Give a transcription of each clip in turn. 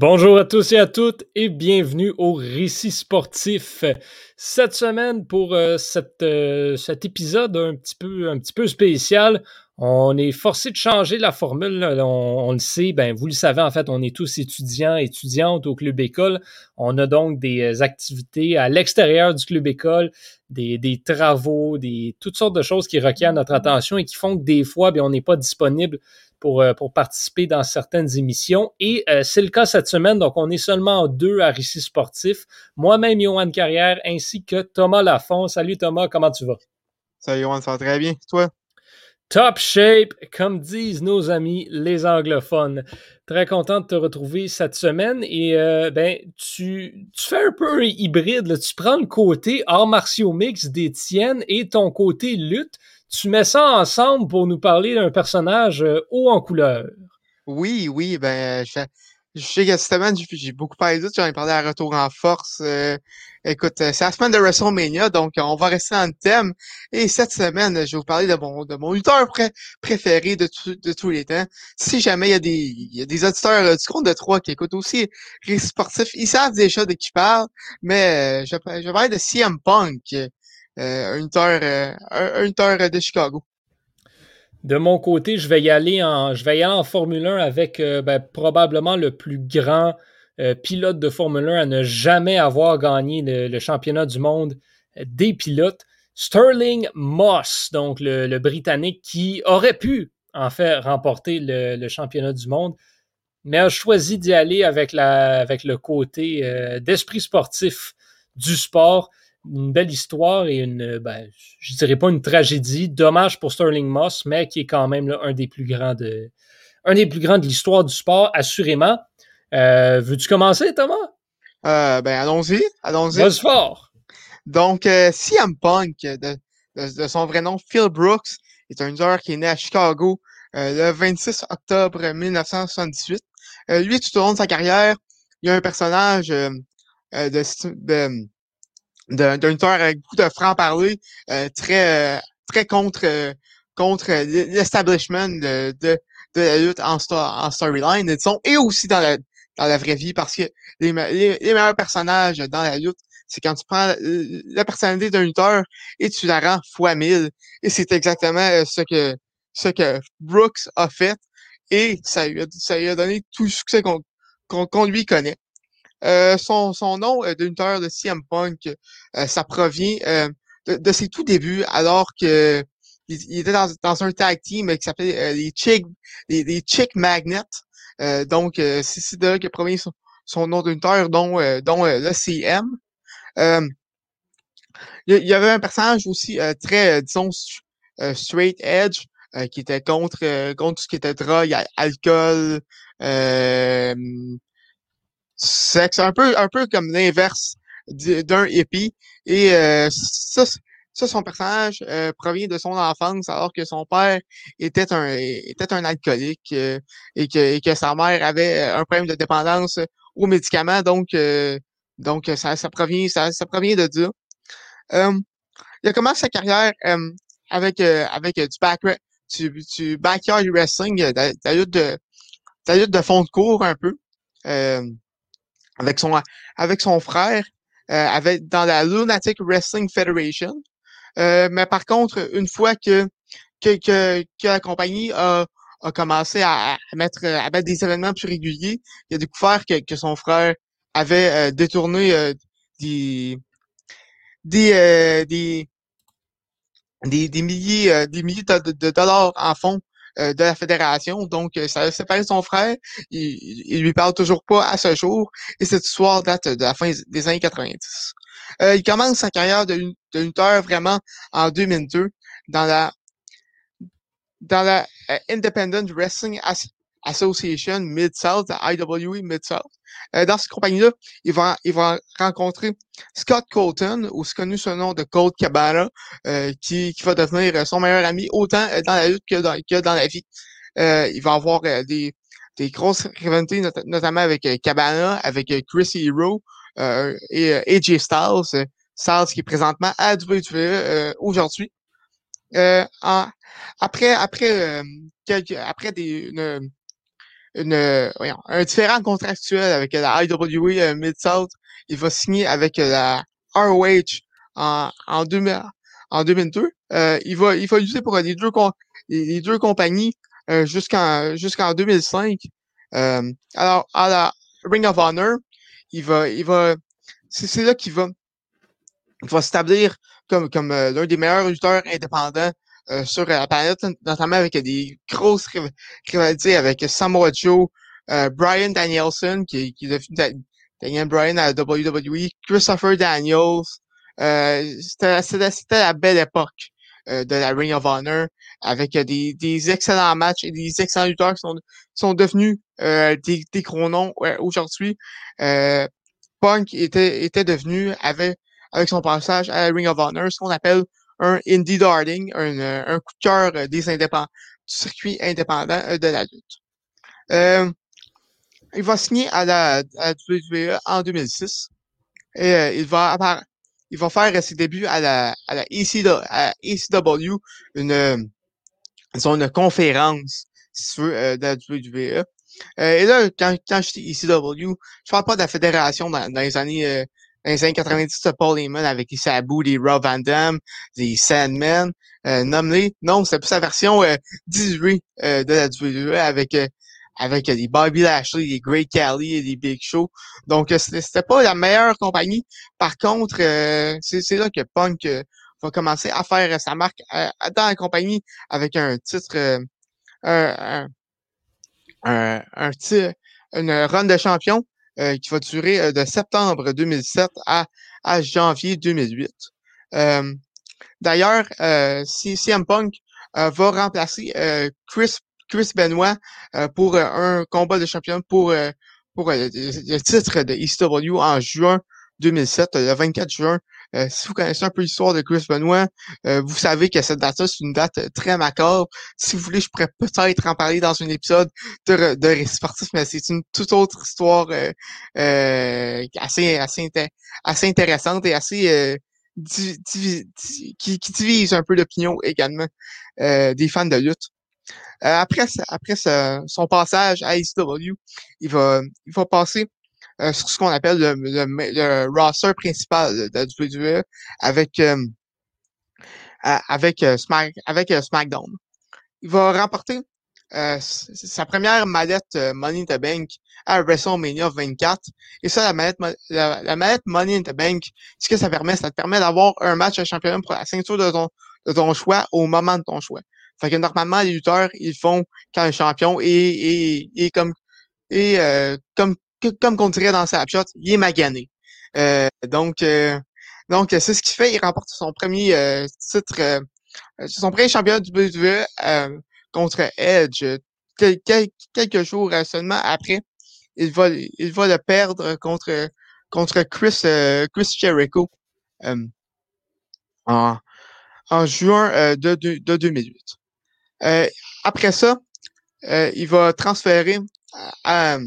Bonjour à tous et à toutes et bienvenue au Récit sportif. Cette semaine, pour euh, euh, cet épisode un petit, peu, un petit peu spécial, on est forcé de changer la formule. On, le sait, ben, vous le savez, en fait, on est tous étudiants, étudiantes au club école. On a donc des euh, activités à l'extérieur du club école, des, travaux, des, toutes sortes de choses qui requièrent notre attention et qui font que des fois, bien, on n'est pas disponible pour, euh, pour participer dans certaines émissions. Et euh, c'est le cas cette semaine, donc on est seulement deux à Récit Sportif. Moi-même, Johan Carrière, ainsi que Thomas Lafont. Salut Thomas, comment tu vas? Salut Johan, ça va très bien. Toi? Top shape, comme disent nos amis les anglophones. Très content de te retrouver cette semaine et euh, ben tu, fais un peu un hybride. Tu prends le côté arts martiaux mix d'Étienne et ton côté lutte tu mets ça ensemble pour nous parler d'un personnage euh, haut en couleur. Oui, oui, ben, je sais que cette semaine, j'ai beaucoup parlé d'autres, j'en ai parlé à Retour en Force. Euh, écoute, euh, c'est la semaine de WrestleMania, donc on va rester dans le thème. Et cette semaine, je vais vous parler de mon, de mon lutteur préféré de, de tous les temps. Si jamais il y a des, il y a des auditeurs du compte de trois qui écoutent aussi les sportifs, ils savent déjà de qui parle, mais je, je vais parler de CM Punk. Euh, un lutteur, euh, un, de Chicago. De mon côté, je vais y aller en, je vais y aller en Formule 1 avec euh, ben, probablement le plus grand pilote de Formule 1 à ne jamais avoir gagné le, championnat du monde des pilotes. Sterling Moss, donc le, Britannique qui aurait pu en fait remporter le, championnat du monde, mais a choisi d'y aller avec, la, avec le côté d'esprit sportif du sport une belle histoire et une, ben, je dirais pas une tragédie. Dommage pour Sterling Moss, mais qui est quand même un des plus grands de, un des plus grands de l'histoire du sport, assurément. Euh, veux-tu commencer, Thomas? Euh, ben, allons-y. Allons-y. Vas fort. Donc, euh, CM Punk, de, de, son vrai nom, Phil Brooks, est un joueur qui est né à Chicago le 26 octobre 1978. lui, tout au long de sa carrière, il y a un personnage de, de d'un lutteur avec beaucoup de franc-parler, euh, très euh, très contre euh, contre l'establishment de, de, de, la lutte en, en storyline et aussi dans la, dans la vraie vie parce que les, les, meilleurs personnages dans la lutte, c'est quand tu prends la personnalité d'un lutteur et tu la rends fois mille. Et c'est exactement ce que ce que Brooks a fait et ça lui a, ça lui a donné tout le succès qu'on qu'on lui connaît. Euh, son, son nom euh, de de CM Punk, euh, ça provient de, de, ses tout débuts, alors que il, était dans, dans, un tag team qui s'appelait les Chick les, les Chick Magnets. donc, c'est de là que provient son, son nom de dont, dont le CM. il y avait un personnage aussi très, disons, straight edge, qui était contre, contre tout ce qui était drogue, alcool, euh, c'est un peu, un peu comme l'inverse d'un hippie. Et euh, ça, ça, son personnage euh, provient de son enfance, alors que son père était un, était un alcoolique euh, et, que, sa mère avait un problème de dépendance aux médicaments. Donc, donc ça, ça, provient, ça, ça provient de Dieu. il a commencé sa carrière avec, avec du, back, du, du backyard wrestling, de, de, de, de fond de cours un peu avec son avec son frère euh, avec dans la Lunatic Wrestling Federation. Euh, mais par contre, une fois que que, que, que la compagnie a, a commencé à, à, mettre à mettre des événements plus réguliers, il a découvert que, que son frère avait euh, détourné euh, des des, euh, des des, des milliers des milliers de, de, dollars en fonds euh, de la fédération. Donc, euh, ça a séparé son frère. Il, il lui parle toujours pas à ce jour. Et cette histoire date de la fin des années 90. Euh, il commence sa carrière de, de lutteur vraiment en 2002 dans la dans la Independent Wrestling Association Mid-South, IWE Mid-South. dans cette compagnie-là, il va, il va rencontrer Scott Colton, aussi connu sous le nom de Colt Cabana, qui, qui va devenir son meilleur ami autant dans la lutte que dans, que dans la vie. il va avoir des, des grosses rivalités, notamment avec Cabana, avec Chris Hero et AJ Styles. Styles qui est présentement à WWE aujourd'hui. après après après des une, voyons, un différent contractuel avec la IWE Mid-South, il va signer avec la ROH en, en, 2000, en 2002. Euh, il va il va utiliser pour les deux les, deux compagnies euh, jusqu'en jusqu'en 2005. Euh, alors à la Ring of Honor, il va il va c'est là qu'il va il va s'établir comme comme l'un des meilleurs lutteurs indépendants sur la planète, notamment avec des grosses rivalités avec Samoa Joe, Brian Danielson, qui, qui est devenu Daniel Bryan à WWE, Christopher Daniels, euh, c'était la belle époque euh, de la Ring of Honor avec euh, des, des excellents matchs et des excellents lutteurs qui sont, sont devenus euh, des, des gros noms aujourd'hui. Punk était, était devenu avec, avec son passage à la Ring of Honor ce qu'on appelle un indie darling, un, un coup de cœur des indépendants, du circuit indépendant de la lutte. il va signer à la, à WWE en 2006 et il va il va faire ses débuts à la, à la ECW, à ECW une, conférence, si tu veux, euh, de la WWE. Euh, et là, quand, quand je dis ECW, je parle pas de la fédération dans, les années euh, dans les années 90 de Paul Heyman avec les Sabu, les Rob Van Dam, les Sandman, euh, nommés. Non, c'est plus la version euh, 18 euh, de la WWE avec avec des Bobby Lashley, des Great Khali et des Big Show. Donc, euh, c'était pas la meilleure compagnie. Par contre, euh, c'est là que Punk euh, va commencer à faire sa marque dans la compagnie avec un titre, un, un, un, une run de champion qui va durer de septembre 2007 à, à janvier 2008. D'ailleurs, CM Punk va remplacer Chris Chris Benoit euh, pour euh, un combat de champion pour, euh, pour le, titre de ECW en juin 2007, le 24 juin. Si vous connaissez un peu l'histoire de Chris Benoit, vous savez que cette date-là, c'est une date très macabre. Si vous voulez, je pourrais peut-être en parler dans un épisode de, de Récit sportif, mais c'est une toute autre histoire assez, assez, assez intéressante et assez qui, qui divise un peu l'opinion également des fans de lutte. Euh, après après son passage à ECW, il va, il va passer euh, ce qu'on appelle le, le, roster principal de, WWE avec, euh, avec, Smack, avec SmackDown. Il va remporter sa première mallette Money in the Bank à WrestleMania 24. Et ça, la mallette, la, mallette Money in the Bank, ce que ça permet, ça te permet d'avoir un match de championnat pour la ceinture de ton, de ton choix au moment de ton choix. Fait que normalement, les lutteurs, ils font quand un champion et, et, et comme et euh, comme comme qu'on dirait dans Snapshot, il est magané. Euh, donc euh, donc c'est ce qu'il fait. Il remporte son premier euh, titre, euh, son premier champion du WWE contre Edge. quelques jours seulement après, il va il va le perdre contre contre Chris Chris Jericho en en juin de, de, de 2008. Euh, après ça, euh, il va transférer à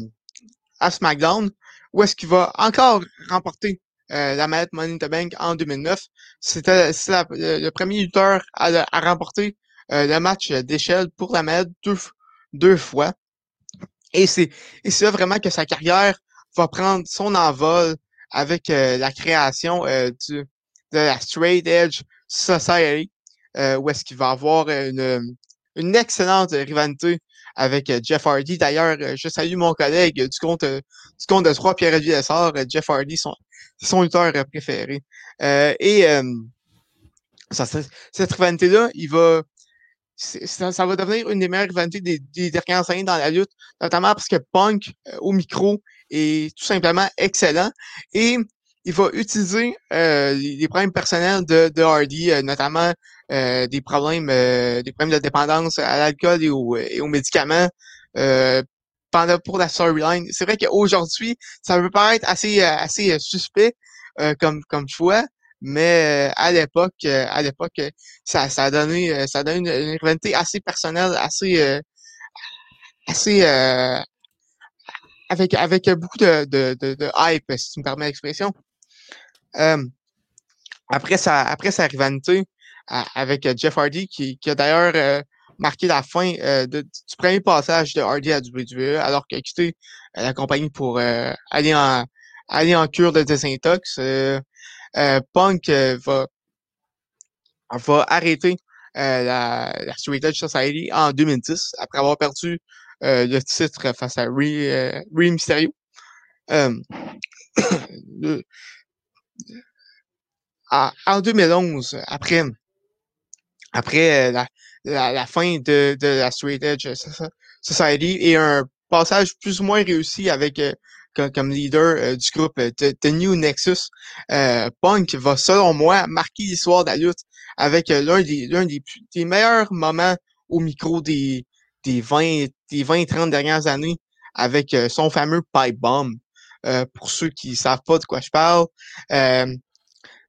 SmackDown, où est-ce qu'il va encore remporter euh, la mallette Money in the Bank en 2009. C'était le, premier lutteur à, à remporter le match d'échelle pour la mallette deux, fois. Et c'est là vraiment que sa carrière va prendre son envol avec la création du, de la Straight Edge Society, où est-ce qu'il va avoir une, une excellente rivalité avec euh, Jeff Hardy. D'ailleurs, euh, je salue mon collègue du compte, euh, du compte de trois, Lessard, Jeff Hardy, son, son lutteur préféré. et cette rivalité-là, il va. Ça, va devenir une des meilleures rivalités des, des dernières années dans la lutte, notamment parce que Punk au micro est tout simplement excellent. Et il va utiliser les problèmes personnels de, Hardy, notamment des problèmes euh, des problèmes de dépendance à l'alcool et, aux médicaments euh, pendant pour la storyline. C'est vrai qu'aujourd'hui, ça peut paraître assez assez suspect comme comme choix, mais à l'époque à l'époque ça ça a donné ça a donné une, une rivalité assez personnelle, assez assez avec avec beaucoup de, de, de, hype, si tu me permets l'expression. après sa après sa rivalité avec Jeff Hardy, qui, qui a d'ailleurs marqué la fin du premier passage de Hardy à WWE, alors qu'il a quitté la compagnie pour aller en aller en cure de désintox. Punk va va arrêter la, la Edge Society en 2010 après avoir perdu le titre face à Rey, Mysterio. en 2011, après, après la, la, fin de, de la Straight Edge Society et un passage plus ou moins réussi avec comme, leader du groupe de, New Nexus, Punk va, selon moi, marquer l'histoire de la lutte avec l'un des, l'un des, des meilleurs moments au micro des, des 20, des 20 30 dernières années avec euh, son fameux pipe bomb. Euh, pour ceux qui savent pas de quoi je parle, euh,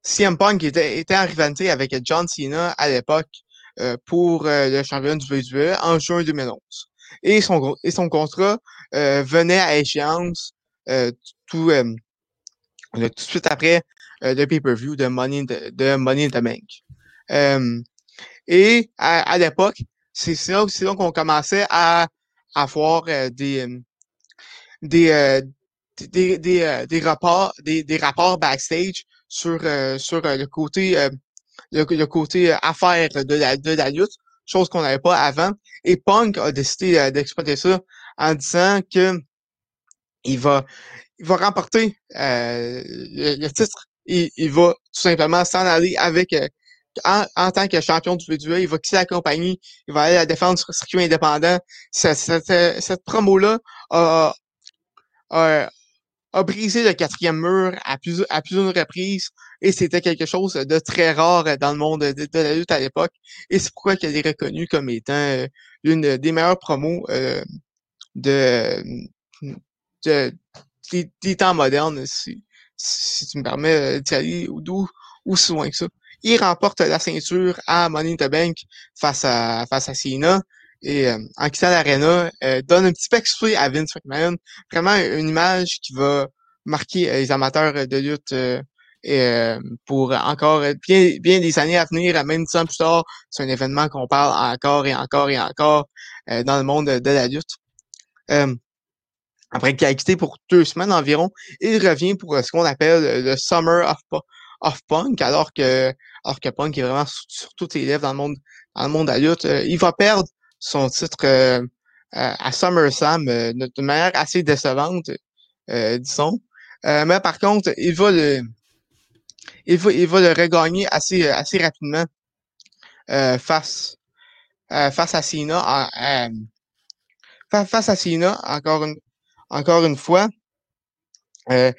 CM Punk était, était en rivalité avec John Cena à l'époque euh, pour le championnat du WWE en juin 2011. Et son, et son contrat venait à échéance tout, tout de suite après le pay-per-view de Money, de, Money in the Bank. et à, à l'époque, c'est là, là qu'on commençait à, avoir euh, des, des, euh, des, des, euh, des, rapports, des, des rapports backstage sur, sur le côté, le, côté affaire de la, de la lutte, chose qu'on n'avait pas avant. Et Punk a décidé d'exploiter ça en disant que il va, il va remporter le, titre. Il, va tout simplement s'en aller avec en, tant que champion du WWE, il va quitter la compagnie, il va aller la défendre sur le circuit indépendant. Cette, cette, promo-là a, a, a, brisé le quatrième mur à, plus, à plusieurs reprises et c'était quelque chose de très rare dans le monde de, la lutte à l'époque. Et c'est pourquoi qu'elle est reconnue comme étant euh, une des meilleures promos euh, de, de, des, temps modernes, si, si tu me permets d'y aller ou, ou si loin que ça il remporte la ceinture à Money in the Bank face à, face à Cena. Et euh, en quittant l'arena, euh, donne un petit peu à Vince McMahon. Vraiment une image qui va marquer euh, les amateurs de lutte et, pour encore bien, bien des années à venir. Même temps plus tard, c'est un événement qu'on parle encore et encore et encore dans le monde de la lutte. après qu'il a quitté pour deux semaines environ, il revient pour ce qu'on appelle le Summer of, Punk, alors que alors que Punk est vraiment sur, toutes les lèvres dans le monde, dans le monde de la lutte. Euh, il va perdre son titre euh, à SummerSlam euh, de manière assez décevante, disons. mais par contre, il va le, il va, il va le regagner assez, assez rapidement face, face à Cena. face à Cena, encore une, encore une fois. et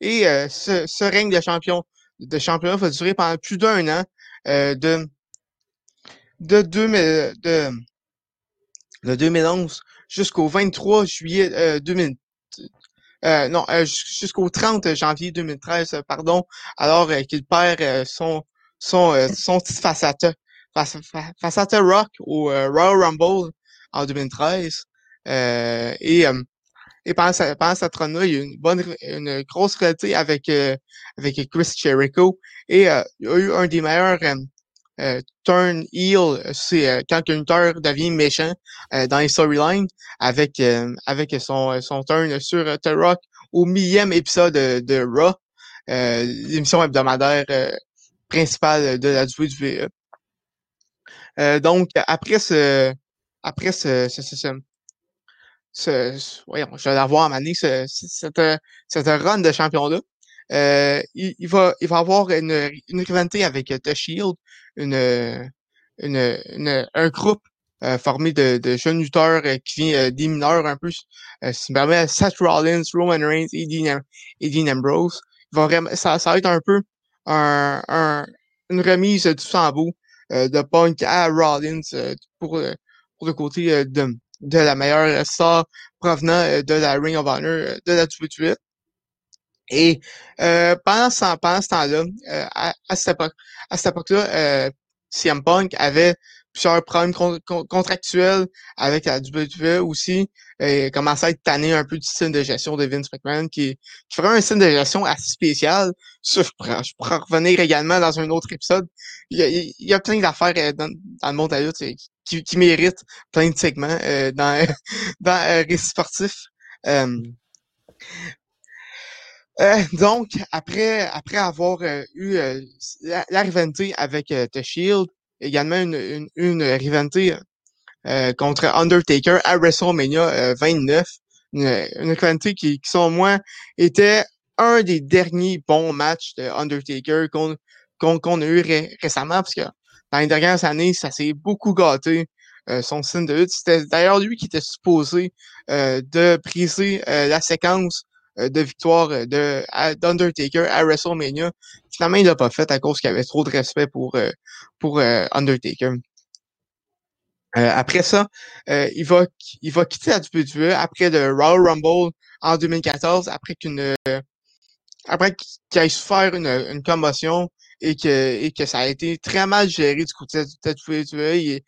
et ce, ce règne de champion de championnat va durer pendant plus d'un an, euh, de, de, de, de 2011 jusqu'au 23 juillet euh, 2000, euh, non, euh, jusqu'au 30 janvier 2013, pardon, alors qu'il perd son, son, son titre face à, face, à Rock au Royal Rumble en 2013. et et pendant, sa, pendant cette run-là, il y a eu une bonne, une grosse réalité avec, euh, avec Chris Jericho. Et euh, il y a eu un des meilleurs euh, euh turn heel, c'est quand un lutteur devient méchant dans les storylines avec, avec son, son turn sur The Rock au millième épisode de, Raw, l'émission hebdomadaire principale de la WWE. donc, après ce, après ce, ce, ce, ce, voyons, je vais avoir à ce, cette, cette run de champion-là. Euh, il, il, va, il va avoir une, une rivalité avec The Shield, une, une, une un groupe euh, formé de, de jeunes lutteurs euh, qui vient euh, des mineurs un peu. Euh, ça me permet Seth Rollins, Roman Reigns et Dean, et Dean Ambrose. Il va vraiment, ça, ça va être un peu un, un, une remise du flambeau euh, de Punk à Rollins pour, pour le côté de de la meilleure star provenant euh, de la Ring of Honor euh, de la WWE. Et euh, pendant ce, pendant ce temps-là, euh, à, cette époque, à cette époque-là, euh, CM Punk avait plusieurs problèmes contractuels avec la WWE aussi. Et commençait à être tanné un peu du style de gestion de Vince McMahon, qui, qui ferait un style de gestion assez spécial. Je pourrais, revenir également dans un autre épisode. Il y a, plein d'affaires euh, dans, le monde à lutte qui, qui méritent plein de segments euh, dans, dans euh, Récit sportif. Euh, euh, donc, après, après avoir euh, eu euh, la, la, rivalité avec The Shield, également une, une, une rivalité contre Undertaker à WrestleMania 29, une, une rivalité qui, qui, selon moi, était un des derniers bons matchs de Undertaker qu'on qu'on a eu récemment, parce que dans les dernières années, ça s'est beaucoup gâté. son signe de lutte. C'était d'ailleurs lui qui était supposé de briser la séquence euh, de victoire euh, de d'Undertaker à WrestleMania. Finalement, il l'a pas fait à cause qu'il avait trop de respect pour, euh, pour Undertaker. après ça, il, va, il va quitter la WWE après le Royal Rumble en 2014, après qu'une après qu'il ait souffert une, une commotion et que, et que ça a été très mal géré du côté de la WWE. Il,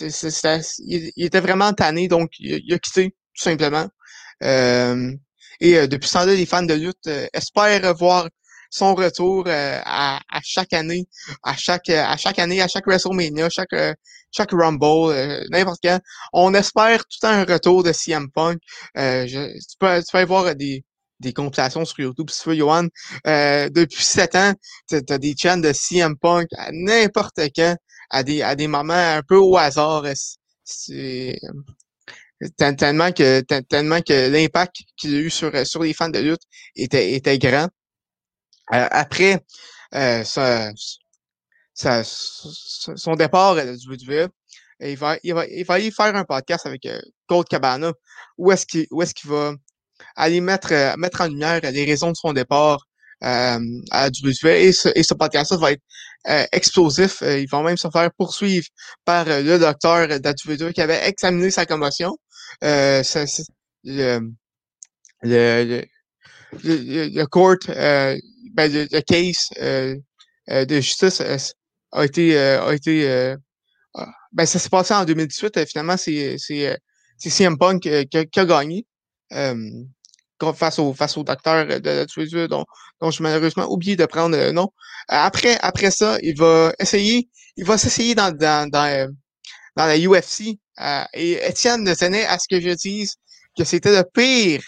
il, il, était vraiment tanné, donc il, il a quitté, tout simplement. Euh, et euh, depuis ce temps-là, les fans de lutte euh, espèrent voir son retour euh, à, à, chaque année, à chaque à chaque année, à chaque WrestleMania, chaque chaque Rumble, n'importe quand. On espère tout un retour de CM Punk. Je, tu, peux, tu peux voir des des compilations sur YouTube, si tu veux, Johan. depuis sept ans, tu as, des chants de CM Punk à n'importe quand, à des, à des moments un peu au hasard. C'est, tellement que tellement que l'impact qu'il a eu sur sur les fans de lutte était était grand. Euh, après euh, son départ du WWE, il va il va il va aller faire un podcast avec euh, Cold Cabana où est-ce qu'il où est-ce qu'il va aller mettre euh, mettre en lumière les raisons de son départ euh, à WWE et ce, et ce podcast-là va être euh, explosif. ils vont même se faire poursuivre par le docteur de qui avait examiné sa commotion euh, le, le, le, le, court, euh, ben, le, le, case euh, de justice a été, a été ah, ben, ça s'est passé en 2018. finalement, c'est, CM Punk qui a, qui a gagné face au face au docteur de la tueuse dont, dont j'ai malheureusement oublié de prendre le nom. Après, après ça, il va essayer, il va s'essayer dans, dans, dans la UFC. Euh, et Étienne tenait à ce que je dise que c'était le pire,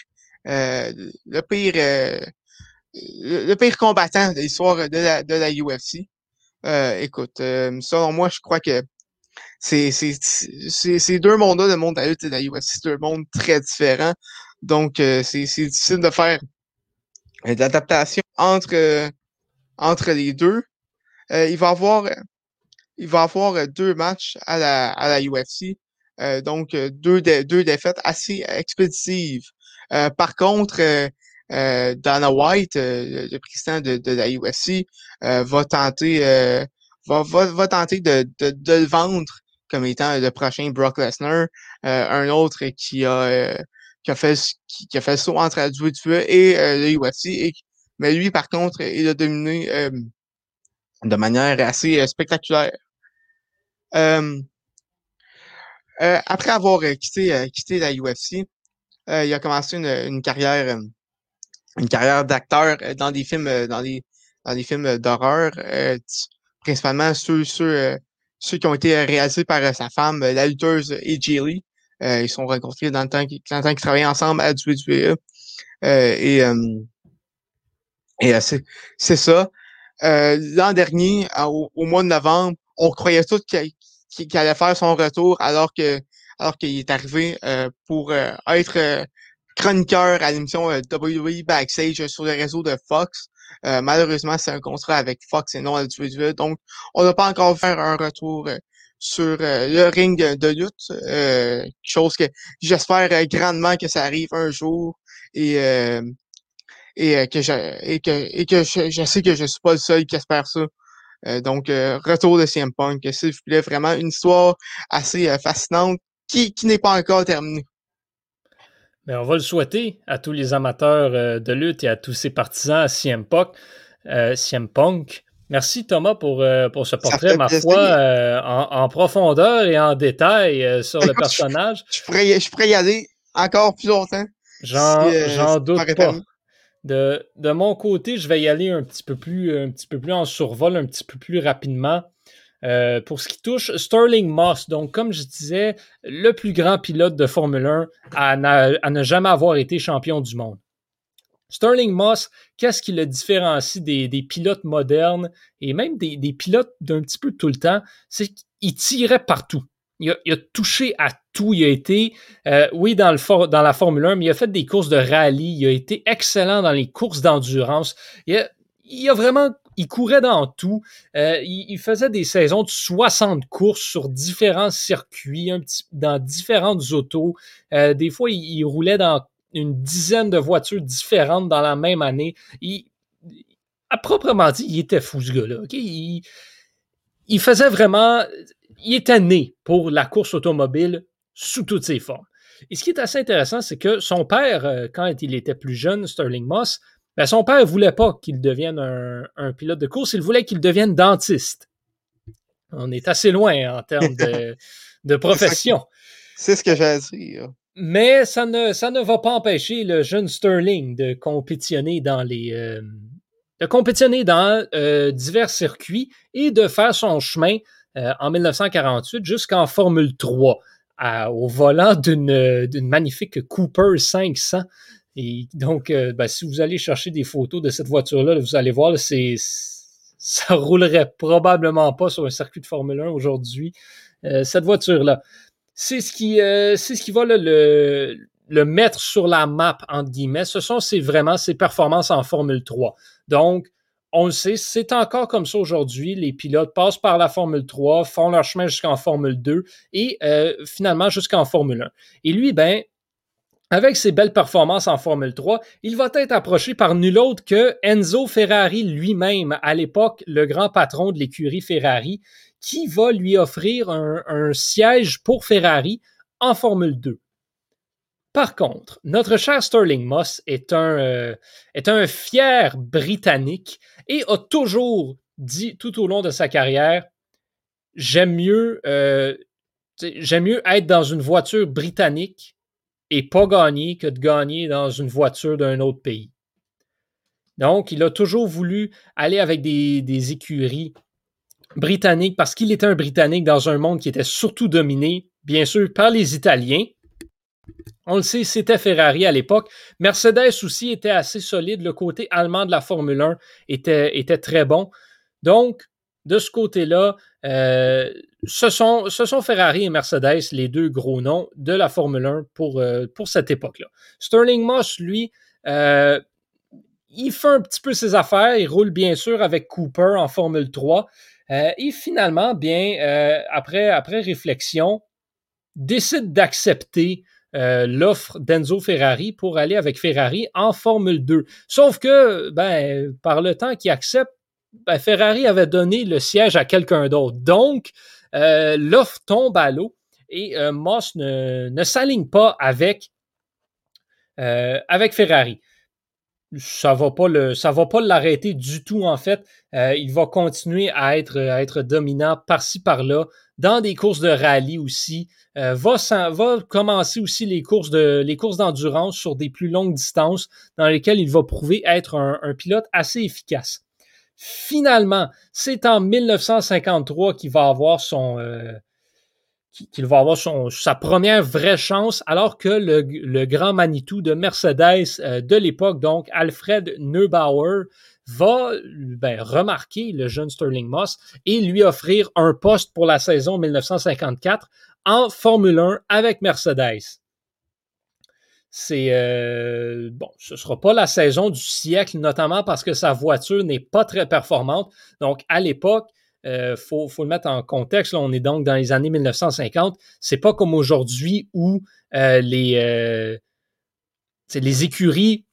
euh, le pire, euh, le, pire combattant de l'histoire de la, de la UFC. écoute, selon moi, je crois que c'est c'est deux mondes le monde de la lutte et de la UFC, c'est deux mondes très différents. Donc, c'est difficile de faire l'adaptation entre entre les deux. il va avoir il va avoir euh, deux matchs à la, à la UFC. Euh, donc, euh, deux, deux défaites assez expéditives. par contre, Dana White, le président de, de la UFC, va tenter va, va, va, tenter de, de, de, le vendre comme étant le prochain Brock Lesnar. un autre qui a qui a fait qui, a fait le saut entre la WWE et le UFC. Et, mais lui, par contre, il a dominé de manière assez spectaculaire. Euh, euh, après avoir euh, quitté, quitté la UFC, il a commencé une, une carrière une carrière d'acteur dans des films dans des dans des films d'horreur, principalement ceux, ceux, ceux qui ont été réalisés par sa femme, la lutteuse AJ Lee. ils sont rencontrés dans le temps qu'ils travaillaient ensemble à WWE. et et c'est ça. L'an dernier, au, au, mois de novembre, on croyait tous qu'il qui, allait faire son retour alors que alors qu'il est arrivé euh, pour euh, être euh, chroniqueur à l'émission WWE Backstage sur le réseau de Fox. malheureusement, c'est un contrat avec Fox et non à WWE, donc on n'a pas encore fait un retour sur le ring de lutte, chose que j'espère grandement que ça arrive un jour et et que je et que et que je, je sais que je suis pas le seul qui espère ça. Euh, donc, euh, retour de CM Punk, s'il vous plaît, vraiment une histoire assez euh, fascinante qui, qui n'est pas encore terminée. Mais on va le souhaiter à tous les amateurs de lutte et à tous ses partisans à CM Punk. CM Punk. Merci Thomas pour, pour ce portrait, ma foi, en, profondeur et en détail sur le personnage. Je, pourrais, je pourrais y aller encore plus longtemps. J'en doute pas. De, de, mon côté, je vais y aller un petit peu plus, en survol, un petit peu plus rapidement. Euh, pour ce qui touche Sterling Moss, donc comme je disais, le plus grand pilote de Formule 1 à, ne jamais avoir été champion du monde. Sterling Moss, qu'est-ce qui le différencie des, pilotes modernes et même des, pilotes d'un petit peu tout le temps? C'est qu'il tirait partout. Il a, touché à tout. Il a été, euh, oui, dans, le dans la Formule 1, mais il a fait des courses de rallye. Il a été excellent dans les courses d'endurance. Il il a vraiment il courait dans tout. Euh, il, faisait des saisons de 60 courses sur différents circuits, dans différentes autos. Euh, des fois, il, roulait dans une dizaine de voitures différentes dans la même année. Il, à proprement dit, il était fou ce gars-là. Il, il faisait vraiment. Il était né pour la course automobile sous toutes ses formes. Et ce qui est assez intéressant, c'est que son père, euh, quand il était plus jeune, Sterling Moss, ben, son père ne voulait pas qu'il devienne un, pilote de course, il voulait qu'il devienne dentiste. On est assez loin en termes de, profession. C'est ce que j'ai dire. Mais ça ne, ça ne va pas empêcher le jeune Sterling de compétitionner dans les. Euh, de compétitionner dans euh, divers circuits et de faire son chemin euh, en 1948 jusqu'en Formule 3 au volant d'une magnifique Cooper 500 et donc, euh, ben, si vous allez chercher des photos de cette voiture-là, vous allez voir, c'est ça roulerait probablement pas sur un circuit de Formule 1 aujourd'hui, euh, cette voiture-là. C'est ce qui, euh, c'est ce qui va le, mettre sur la map, entre guillemets. Ce sont c'est vraiment ses performances en Formule 3. Donc, on le sait, c'est encore comme ça aujourd'hui. Les pilotes passent par la Formule 3, font leur chemin jusqu'en Formule 2 et finalement jusqu'en Formule 1. Et lui, ben, avec ses belles performances en Formule 3, il va être approché par nul autre que Enzo Ferrari lui-même, à l'époque le grand patron de l'écurie Ferrari, qui va lui offrir un, siège pour Ferrari en Formule 2. Par contre, notre cher Sterling Moss est un, euh, est un fier Britannique et a toujours dit tout au long de sa carrière, j'aime mieux, euh, j'aime mieux être dans une voiture britannique et pas gagner que de gagner dans une voiture d'un autre pays. Donc, il a toujours voulu aller avec des, écuries britanniques parce qu'il était un Britannique dans un monde qui était surtout dominé, bien sûr, par les Italiens. On le sait, c'était Ferrari à l'époque. Mercedes aussi était assez solide. Le côté allemand de la Formule 1 était, très bon. Donc, de ce côté-là, euh, ce, sont, Ferrari et Mercedes, les deux gros noms de la Formule 1 pour, euh, pour cette époque-là. Sterling Moss, lui, euh, il fait un petit peu ses affaires. Il roule bien sûr avec Cooper en Formule 3. et finalement, bien, après, après réflexion, décide d'accepter l'offre d'Enzo Ferrari pour aller avec Ferrari en Formule 2. Sauf que, ben, par le temps qu'il accepte, ben, Ferrari avait donné le siège à quelqu'un d'autre. Donc, euh, l'offre tombe à l'eau et euh, Moss ne, s'aligne pas avec, euh, avec Ferrari. Ça va pas le, ça va pas l'arrêter du tout en fait. il va continuer à être, à être dominant par-ci par-là dans des courses de rallye aussi. va, va commencer aussi les courses de, les courses d'endurance sur des plus longues distances dans lesquelles il va prouver être un pilote assez efficace. Finalement, c'est en 1953 qu'il va avoir son euh, qu'il va avoir son, sa première vraie chance, alors que le, grand Manitou de Mercedes euh, de l'époque, donc Alfred Neubauer, va ben, remarquer le jeune Sterling Moss et lui offrir un poste pour la saison 1954 en Formule 1 avec Mercedes c'est euh, bon, ce sera pas la saison du siècle, notamment parce que sa voiture n'est pas très performante. Donc, à l'époque, il euh, faut, le mettre en contexte. on est donc dans les années 1950. C'est pas comme aujourd'hui où euh, les, les écuries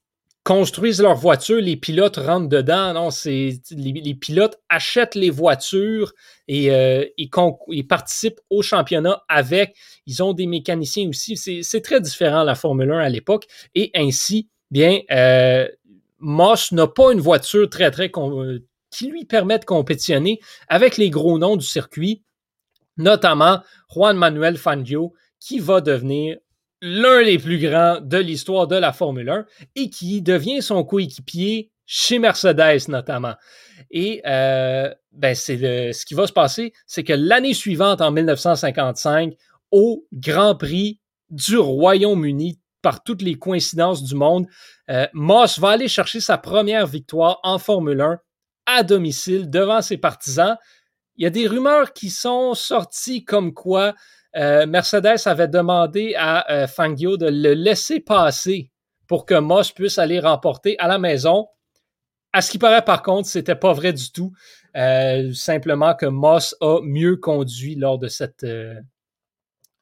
construisent leurs voitures, les pilotes rentrent dedans. Non, c'est les, pilotes achètent les voitures et euh, ils, participent au championnat avec. Ils ont des mécaniciens aussi. C'est très différent la Formule 1 à l'époque. Et ainsi, bien, euh, Moss n'a pas une voiture très, très qui lui permet de compétitionner avec les gros noms du circuit, notamment Juan Manuel Fangio, qui va devenir l'un des plus grands de l'histoire de la Formule 1 et qui devient son coéquipier chez Mercedes notamment. Et euh, ben c'est ce qui va se passer, c'est que l'année suivante, en 1955, au Grand Prix du Royaume-Uni, par toutes les coïncidences du monde, euh, Moss va aller chercher sa première victoire en Formule 1 à domicile devant ses partisans. Il y a des rumeurs qui sont sorties comme quoi euh, Mercedes avait demandé à euh, Fangio de le laisser passer pour que Moss puisse aller remporter à la maison. À ce qui paraît, par contre, c'était pas vrai du tout. Euh, simplement que Moss a mieux conduit lors de cette,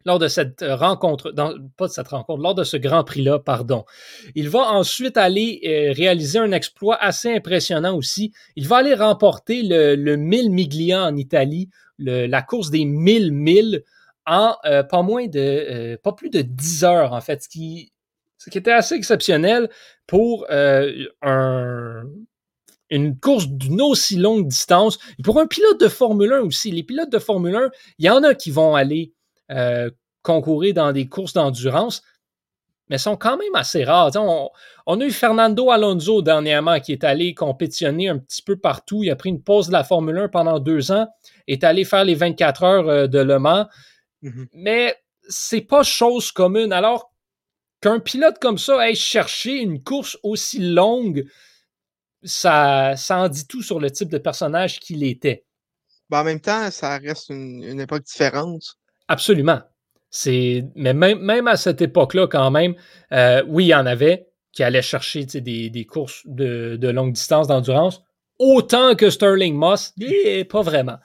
lors de cette rencontre, pas de cette rencontre, lors de ce Grand Prix-là, pardon. Il va ensuite aller réaliser un exploit assez impressionnant aussi. Il va aller remporter le, le 1000 Miglia en Italie, la course des 1000 milles en euh, pas moins de, euh, pas plus de 10 heures, en fait, ce qui, ce qui était assez exceptionnel pour euh, un, une course d'une aussi longue distance. Et pour un pilote de Formule 1 aussi, les pilotes de Formule 1, il y en a qui vont aller concourir dans des courses d'endurance, mais sont quand même assez rares. On, on, a eu Fernando Alonso dernièrement qui est allé compétitionner un petit peu partout. Il a pris une pause de la Formule 1 pendant deux ans, est allé faire les 24 heures de Le Mans. Mm-hmm. Mais c'est pas chose commune. Alors qu'un pilote comme ça aille chercher une course aussi longue, ça, ça en dit tout sur le type de personnage qu'il était. Ben, en même temps, ça reste une, époque différente. Absolument. C'est, mais même, même à cette époque-là, quand même, euh, oui, il y en avait qui allaient chercher des, des, courses de, de longue distance d'endurance, autant que Sterling Moss, et pas vraiment.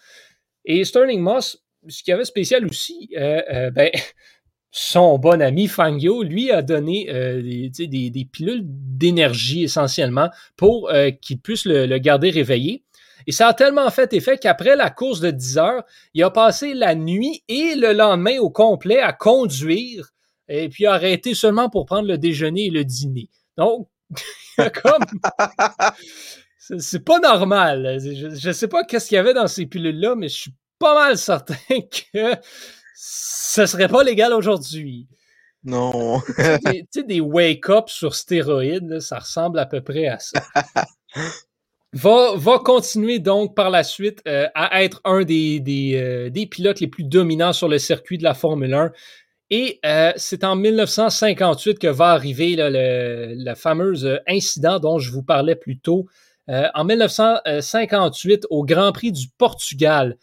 Et Sterling Moss, ce qui y avait spécial aussi, euh, euh, ben, son bon ami Fangio, lui, a donné euh, des, pilules d'énergie essentiellement pour qu'il puisse le, garder réveillé. Et ça a tellement fait effet qu'après la course de 10 heures, il a passé la nuit et le lendemain au complet à conduire et puis arrêté seulement pour prendre le déjeuner et le dîner. Donc, comme. C'est pas normal. Je ne sais pas qu'est-ce qu'il y avait dans ces pilules-là, mais je suis pas mal certain que ce serait pas légal aujourd'hui. Non. tu sais, des, wake-up sur stéroïdes, ça ressemble à peu près à ça. Va, va continuer donc par la suite euh, à être un des, des, euh, des, pilotes les plus dominants sur le circuit de la Formule 1. Et euh, c'est en 1958 que va arriver le, le fameux incident dont je vous parlais plus tôt. en 1958, au Grand Prix du Portugal,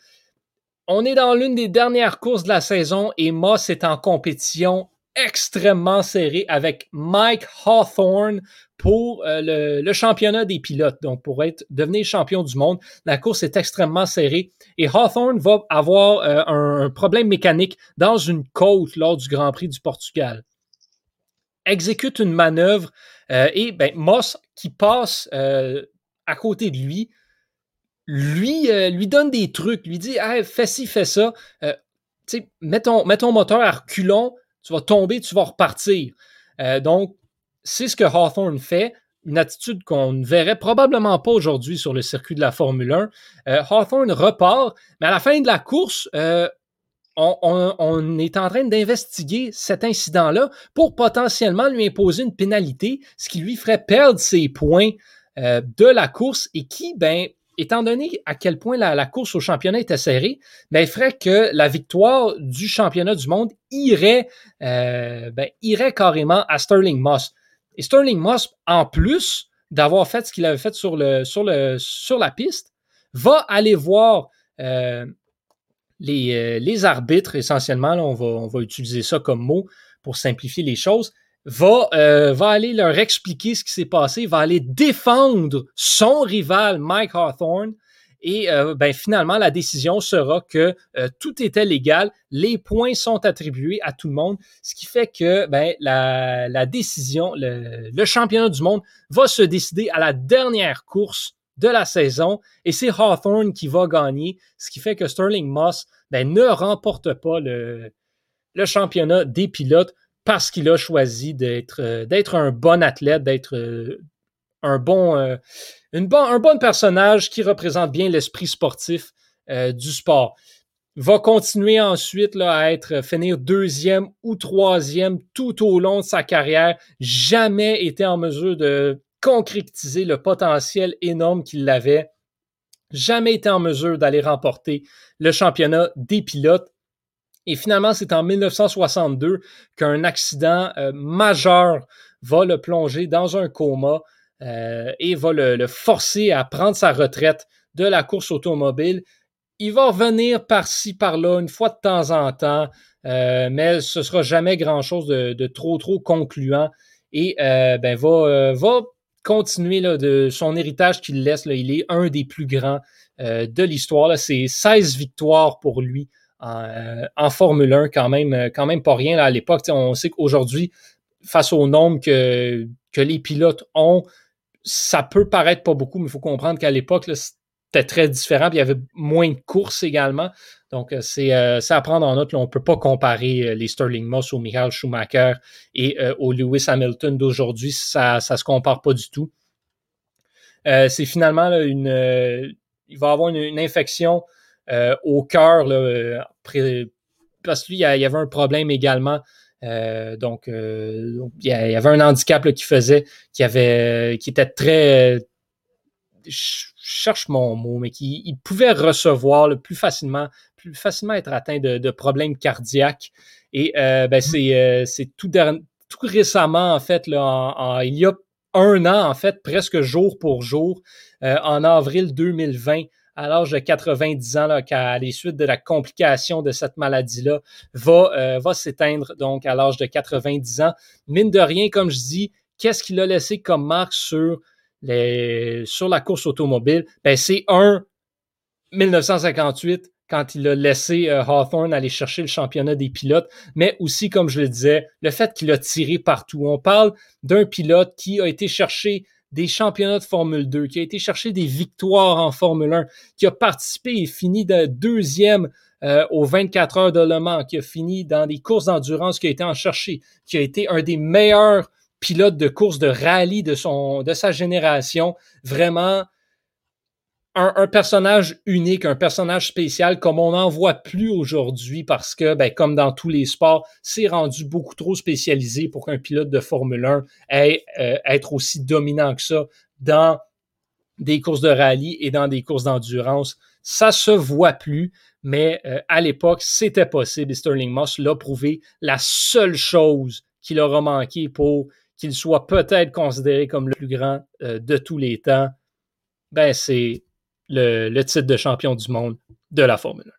on est dans l'une des dernières courses de la saison et Moss est en compétition extrêmement serrée avec Mike Hawthorne pour euh, le, championnat des pilotes, donc pour être devenir champion du monde. La course est extrêmement serrée et Hawthorne va avoir euh, un, problème mécanique dans une côte lors du Grand Prix du Portugal. Exécute une manœuvre euh, et ben, Moss qui passe à côté de lui lui, euh, lui donne des trucs, lui dit fais ci, fais ça. Euh, mets, ton, mets ton moteur à reculons, tu vas tomber, tu vas repartir. Euh, donc, c'est ce que Hawthorne fait, une attitude qu'on ne verrait probablement pas aujourd'hui sur le circuit de la Formule 1. Euh, Hawthorne repart, mais à la fin de la course, on, on, est en train d'investiguer cet incident-là pour potentiellement lui imposer une pénalité, ce qui lui ferait perdre ses points de la course et qui, ben, étant donné à quel point la, course au championnat était serrée, ben, il ferait que la victoire du championnat du monde irait, euh, ben, irait carrément à Sterling Moss. Et Sterling Moss, en plus d'avoir fait ce qu'il avait fait sur, la piste, va aller voir euh, les, euh, les, arbitres, essentiellement, on, va, on va utiliser ça comme mot pour simplifier les choses, va, euh, va aller leur expliquer ce qui s'est passé, va aller défendre son rival Mike Hawthorne. Et euh, ben, finalement, la décision sera que euh, tout était légal, les points sont attribués à tout le monde, ce qui fait que ben, la, la décision, le, le, championnat du monde va se décider à la dernière course de la saison et c'est Hawthorne qui va gagner, ce qui fait que Sterling Moss ben, ne remporte pas le, le championnat des pilotes parce qu'il a choisi d'être euh, d'être un bon athlète, d'être euh, un bon, une bon, un bon personnage qui représente bien l'esprit sportif du sport. Va continuer ensuite à être finir deuxième ou troisième tout au long de sa carrière. Jamais été en mesure de concrétiser le potentiel énorme qu'il avait. Jamais été en mesure d'aller remporter le championnat des pilotes. Et finalement, c'est en 1962 qu'un accident euh, majeur va le plonger dans un coma euh, et va le, forcer à prendre sa retraite de la course automobile. Il va revenir par-ci, par-là, une fois de temps en temps, euh, mais ce sera jamais grand-chose de, trop, trop concluant. Et ben, va, va continuer là, de son héritage qu'il laisse. Là, il est un des plus grands de l'histoire. C'est 16 victoires pour lui euh, en, Formule 1, quand même, euh, quand même pas rien à l'époque. On sait qu'aujourd'hui, face au nombre que, que les pilotes ont, ça peut paraître pas beaucoup, mais il faut comprendre qu'à l'époque, c'était très différent. il y avait moins de courses également. Donc, euh, c'est à prendre en note. on ne peut pas comparer les Sterling Moss au Michael Schumacher et au Lewis Hamilton d'aujourd'hui. Ça ne se compare pas du tout. c'est finalement une. il va avoir une infection euh, au cœur, euh, parce que lui, il y avait un problème également. Euh, donc, il y avait un handicap qui faisait, qui avait, qui était très, je cherche mon mot, mais qui il pouvait recevoir plus facilement, plus facilement être atteint de, problèmes cardiaques. Et ben c'est tout, tout récemment, en fait, là, il y a un an, en fait, presque jour pour jour, en avril 2020, à l'âge de 90 ans, là, qu'à les de la complication de cette maladie-là, va, euh, va s'éteindre donc à l'âge de 90 ans. Mine de rien, comme je dis, qu'est-ce qu'il a laissé comme marque sur, la course automobile? Ben, c'est un 1958 quand il a laissé euh, Hawthorne aller chercher le championnat des pilotes, mais aussi, comme je le disais, le fait qu'il a tiré partout. On parle d'un pilote qui a été chercher des championnats de Formule 2, qui a été chercher des victoires en Formule 1, qui a participé et fini de deuxième euh, aux 24 heures de Le Mans, qui a fini dans des courses d'endurance, qui a été en chercher, qui a été un des meilleurs pilotes de course de rallye de, son, de sa génération. Vraiment, un, personnage unique, un personnage spécial comme on n'en voit plus aujourd'hui parce que, ben, comme dans tous les sports, c'est rendu beaucoup trop spécialisé pour qu'un pilote de Formule 1 ait euh, être aussi dominant que ça dans des courses de rallye et dans des courses d'endurance. Ça se voit plus, mais euh, à l'époque, c'était possible. Sterling Moss l'a prouvé. La seule chose qu'il aura manqué pour qu'il soit peut-être considéré comme le plus grand euh, de tous les temps, ben c'est le, titre de champion du monde de la Formule 1.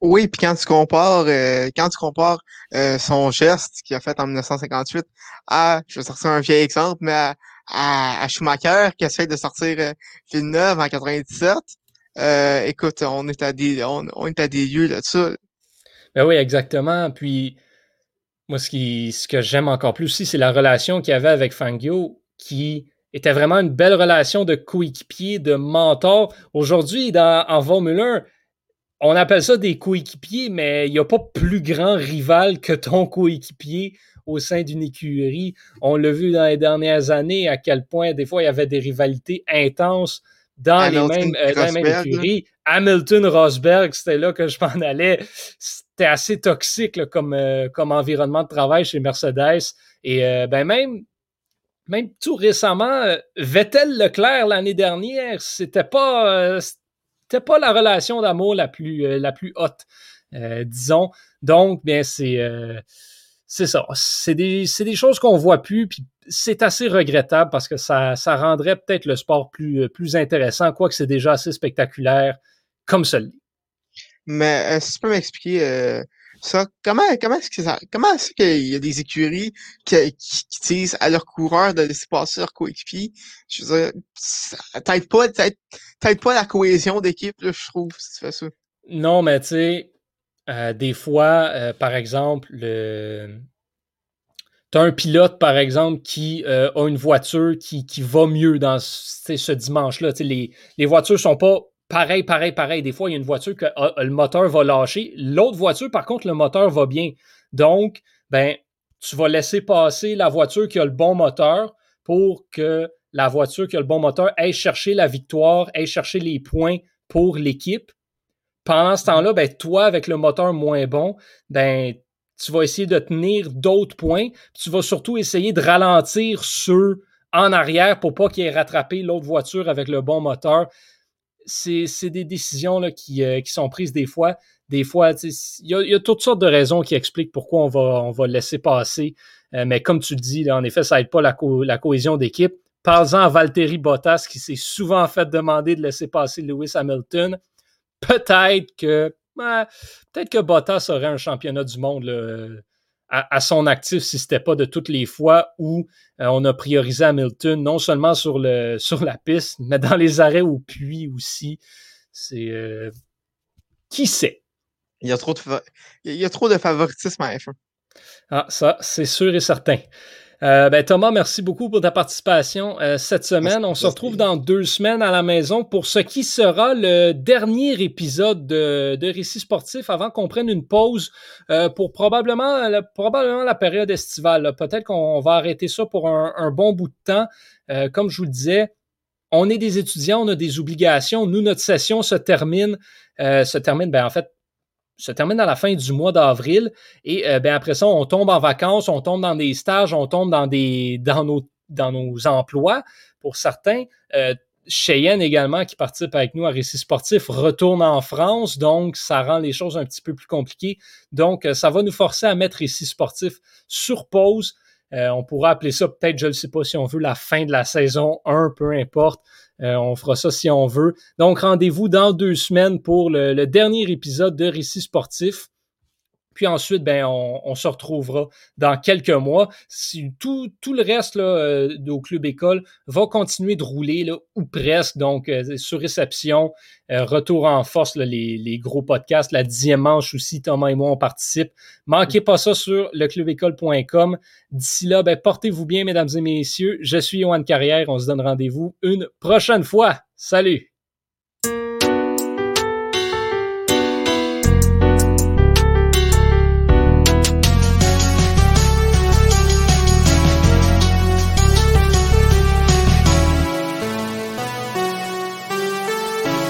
Oui, puis quand tu compares, euh, quand tu compares euh, son geste qu'il a fait en 1958 à, je vais sortir un vieil exemple, mais à, Schumacher qui essaie de sortir euh, Villeneuve en 97, euh, écoute, on est à des, on, est à des lieux là-dessus. Ben oui, exactement. Puis moi, ce qui, ce que j'aime encore plus aussi, c'est la relation qu'il y avait avec Fangio, qui était vraiment une belle relation de coéquipier, de mentor. Aujourd'hui, en Formule 1, on appelle ça des coéquipiers, mais il n'y a pas plus grand rival que ton coéquipier au sein d'une écurie. On l'a vu dans les dernières années à quel point des fois il y avait des rivalités intenses dans les mêmes, euh, écuries. Hamilton Rosberg, c'était là que je m'en allais. C'était assez toxique comme, euh, comme environnement de travail chez Mercedes. Et euh, ben même même tout récemment, euh, Vettel Leclerc l'année dernière, c'était pas, euh, c'était pas la relation d'amour la plus, euh, la plus haute, disons. Donc, bien, c'est, c'est ça. C'est des, des, choses qu'on voit plus, puis c'est assez regrettable parce que ça, ça rendrait peut-être le sport plus, plus intéressant, quoique c'est déjà assez spectaculaire comme celui. Mais si tu peux m'expliquer ça, comment, comment est-ce que ça, comment est-ce qu'il y a des écuries qui, qui, disent à leurs coureurs de laisser passer leurs coéquipiers? Je veux dire, ça t'aide pas, t'aide pas la cohésion d'équipe, je trouve, si tu fais ça. Non, mais tu sais, euh, des fois, euh, par exemple, le... tu as un pilote, par exemple, qui euh, a une voiture qui, qui va mieux dans ce dimanche-là. Les, les voitures sont pas pareil, pareil, pareil. Des fois, il y a une voiture que ah, le moteur va lâcher. L'autre voiture, par contre, le moteur va bien. Donc, ben, tu vas laisser passer la voiture qui a le bon moteur pour que la voiture qui a le bon moteur aille chercher la victoire, aille chercher les points pour l'équipe. Pendant ce temps-là, ben, toi, avec le moteur moins bon, ben, tu vas essayer de tenir d'autres points. Tu vas surtout essayer de ralentir ceux en arrière pour pas qu'il ait rattrapé l'autre voiture avec le bon moteur. C'est des décisions là, qui, euh, qui, sont prises des fois. Des fois, il y, y, a toutes sortes de raisons qui expliquent pourquoi on va, on va laisser passer. Euh, mais comme tu le dis, en effet, ça n'aide pas la, la cohésion d'équipe. Parlons à Valtteri Bottas qui s'est souvent fait demander de laisser passer Lewis Hamilton. Peut-être que peut-être que Bottas aurait un championnat du monde à, son actif si ce n'était pas de toutes les fois où euh, on a priorisé Hamilton, non seulement sur, le, sur la piste, mais dans les arrêts au puits aussi. C'est. Euh, qui sait? Il y, a trop de il y a trop de favoritisme à F1. Ah, ça, c'est sûr et certain. Euh, ben, Thomas, merci beaucoup pour ta participation euh, cette semaine. On se retrouve dans deux semaines à la maison pour ce qui sera le dernier épisode de, de Récit sportif avant qu'on prenne une pause euh, pour probablement, la, probablement la période estivale. Peut-être qu'on va arrêter ça pour un, bon bout de temps. comme je vous le disais, on est des étudiants, on a des obligations. Nous, notre session se termine, se termine, ben, en fait, se termine à la fin du mois d'avril. Et euh, ben après ça, on tombe en vacances, on tombe dans des stages, on tombe dans, des, dans, nos, dans nos emplois. Pour certains, euh, Cheyenne également, qui participe avec nous à Récit Sportif, retourne en France, donc ça rend les choses un petit peu plus compliquées. Donc, euh, ça va nous forcer à mettre Récit Sportif sur pause. on pourra appeler ça peut-être, je ne sais pas si on veut, la fin de la saison 1, peu importe. Euh, on fera ça si on veut. Donc, rendez-vous dans deux semaines pour le, dernier épisode de Récit sportif. Puis ensuite, ben, on, se retrouvera dans quelques mois. Si tout, le reste là, euh, au Club École va continuer de rouler, là, ou presque, donc euh, sur réception, retour en force, les, gros podcasts, la dixième manche aussi, Thomas et moi, on participe. Manquez pas ça sur leclubécole.com. D'ici là, ben, portez-vous bien, mesdames et messieurs. Je suis Yohan Carrière. On se donne rendez-vous une prochaine fois. Salut!